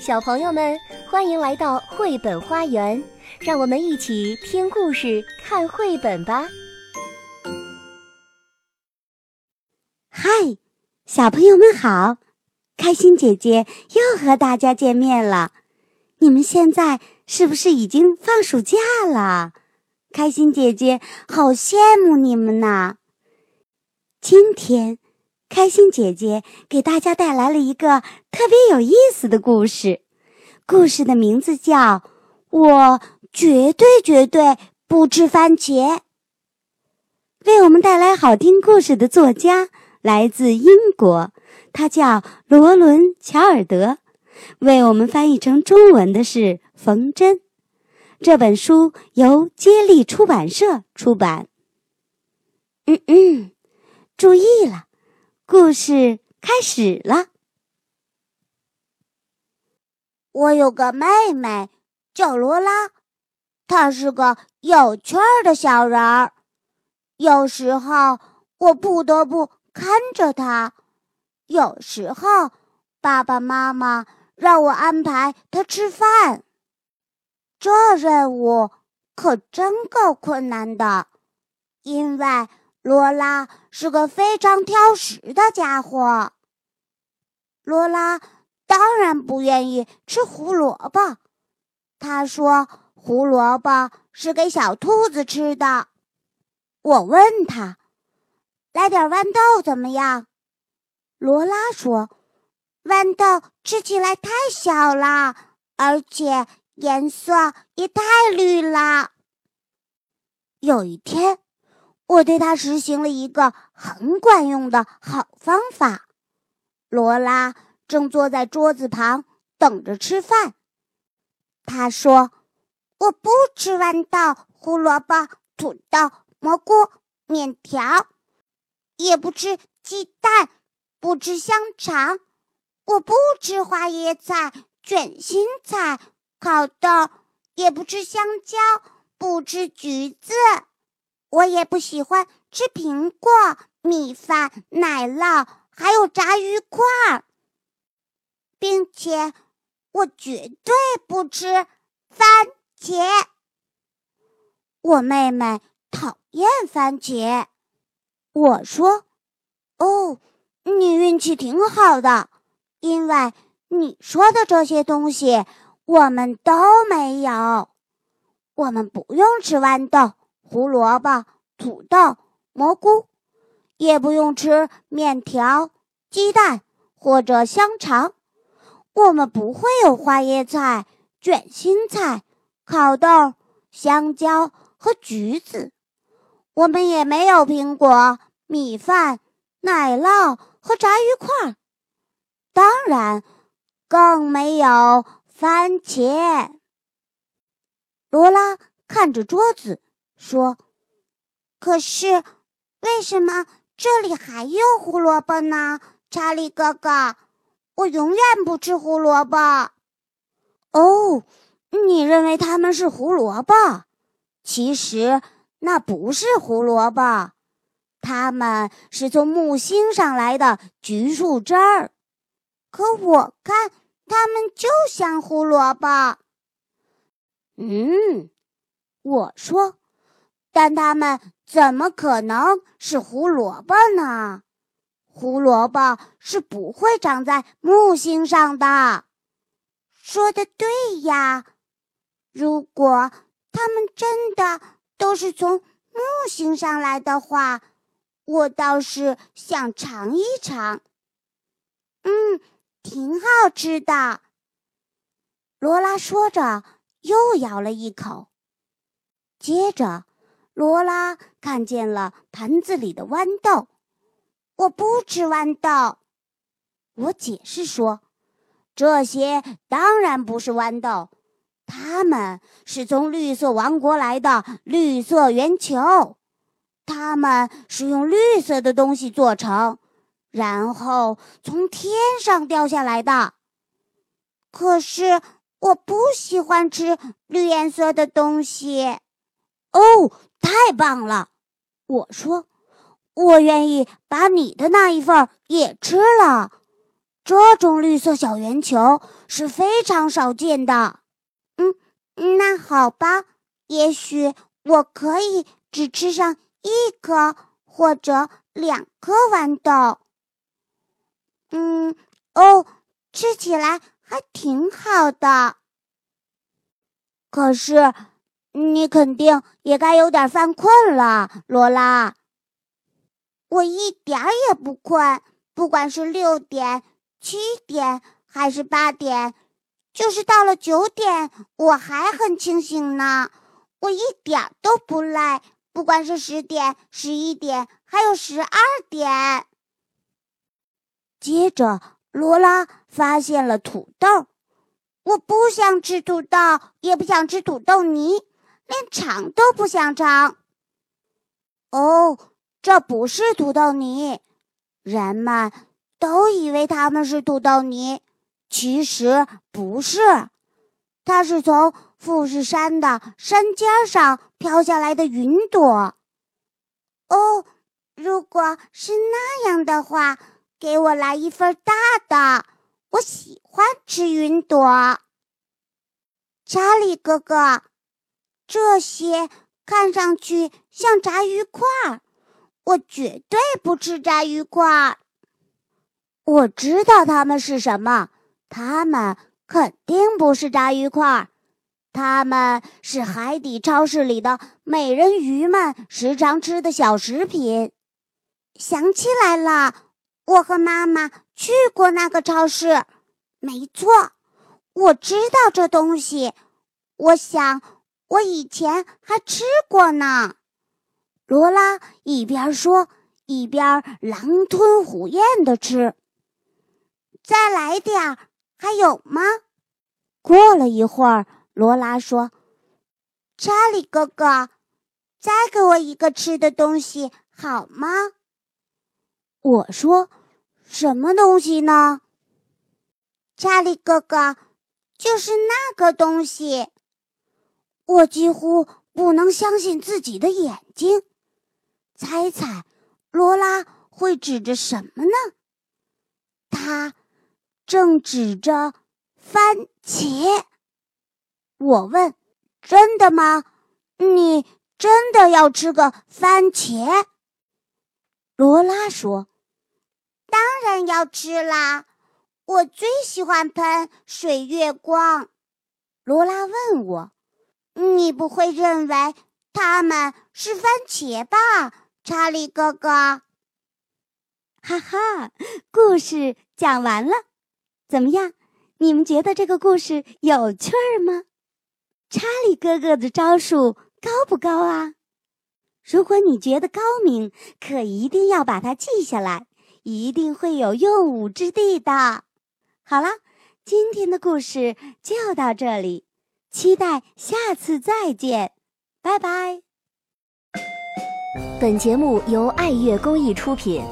小朋友们，欢迎来到绘本花园，让我们一起听故事、看绘本吧。嗨，小朋友们好！开心姐姐又和大家见面了。你们现在是不是已经放暑假了？开心姐姐好羡慕你们呐！今天。开心姐姐给大家带来了一个特别有意思的故事，故事的名字叫《我绝对绝对不吃番茄》。为我们带来好听故事的作家来自英国，他叫罗伦·乔尔德。为我们翻译成中文的是冯真。这本书由接力出版社出版。嗯嗯，注意了。故事开始了。我有个妹妹叫罗拉，她是个有趣儿的小人儿。有时候我不得不看着她，有时候爸爸妈妈让我安排她吃饭。这任务可真够困难的，因为。罗拉是个非常挑食的家伙。罗拉当然不愿意吃胡萝卜，她说胡萝卜是给小兔子吃的。我问她：“来点豌豆怎么样？”罗拉说：“豌豆吃起来太小了，而且颜色也太绿了。”有一天。我对他实行了一个很管用的好方法。罗拉正坐在桌子旁等着吃饭。他说：“我不吃豌豆、胡萝卜、土豆、蘑菇、面条，也不吃鸡蛋，不吃香肠，我不吃花椰菜、卷心菜、烤豆，也不吃香蕉，不吃橘子。”我也不喜欢吃苹果、米饭、奶酪，还有炸鱼块儿，并且我绝对不吃番茄。我妹妹讨厌番茄。我说：“哦，你运气挺好的，因为你说的这些东西我们都没有。我们不用吃豌豆。”胡萝卜、土豆、蘑菇，也不用吃面条、鸡蛋或者香肠。我们不会有花椰菜、卷心菜、烤豆、香蕉和橘子。我们也没有苹果、米饭、奶酪和炸鱼块。当然，更没有番茄。罗拉看着桌子。说：“可是，为什么这里还有胡萝卜呢？查理哥哥，我永远不吃胡萝卜。哦，你认为它们是胡萝卜？其实那不是胡萝卜，它们是从木星上来的橘树枝儿。可我看它们就像胡萝卜。嗯，我说。”但它们怎么可能是胡萝卜呢？胡萝卜是不会长在木星上的。说的对呀，如果它们真的都是从木星上来的话，我倒是想尝一尝。嗯，挺好吃的。罗拉说着，又咬了一口，接着。罗拉看见了盘子里的豌豆，我不吃豌豆。我解释说，这些当然不是豌豆，它们是从绿色王国来的绿色圆球，它们是用绿色的东西做成，然后从天上掉下来的。可是我不喜欢吃绿颜色的东西。哦。太棒了！我说，我愿意把你的那一份也吃了。这种绿色小圆球是非常少见的。嗯，那好吧，也许我可以只吃上一颗或者两颗豌豆。嗯，哦，吃起来还挺好的。可是，你肯定也该有点犯困了，罗拉。我一点儿也不困，不管是六点、七点还是八点，就是到了九点，我还很清醒呢。我一点都不累，不管是十点、十一点，还有十二点。接着，罗拉发现了土豆。我不想吃土豆，也不想吃土豆泥，连尝都不想尝。哦，这不是土豆泥，人们都以为它们是土豆泥，其实不是，它是从富士山的山尖上飘下来的云朵。哦，如果是那样的话，给我来一份大的。我喜欢吃云朵，查理哥哥，这些看上去像炸鱼块儿，我绝对不吃炸鱼块儿。我知道它们是什么，它们肯定不是炸鱼块儿，它们是海底超市里的美人鱼们时常吃的小食品。想起来了，我和妈妈。去过那个超市，没错，我知道这东西。我想我以前还吃过呢。罗拉一边说，一边狼吞虎咽的吃。再来点儿，还有吗？过了一会儿，罗拉说：“查理哥哥，再给我一个吃的东西好吗？”我说。什么东西呢？查理哥哥，就是那个东西。我几乎不能相信自己的眼睛。猜猜，罗拉会指着什么呢？他正指着番茄。我问：“真的吗？你真的要吃个番茄？”罗拉说。当然要吃啦！我最喜欢喷水月光。罗拉问我：“你不会认为它们是番茄吧，查理哥哥？”哈哈，故事讲完了，怎么样？你们觉得这个故事有趣儿吗？查理哥哥的招数高不高啊？如果你觉得高明，可一定要把它记下来。一定会有用武之地的。好了，今天的故事就到这里，期待下次再见，拜拜。本节目由爱乐公益出品。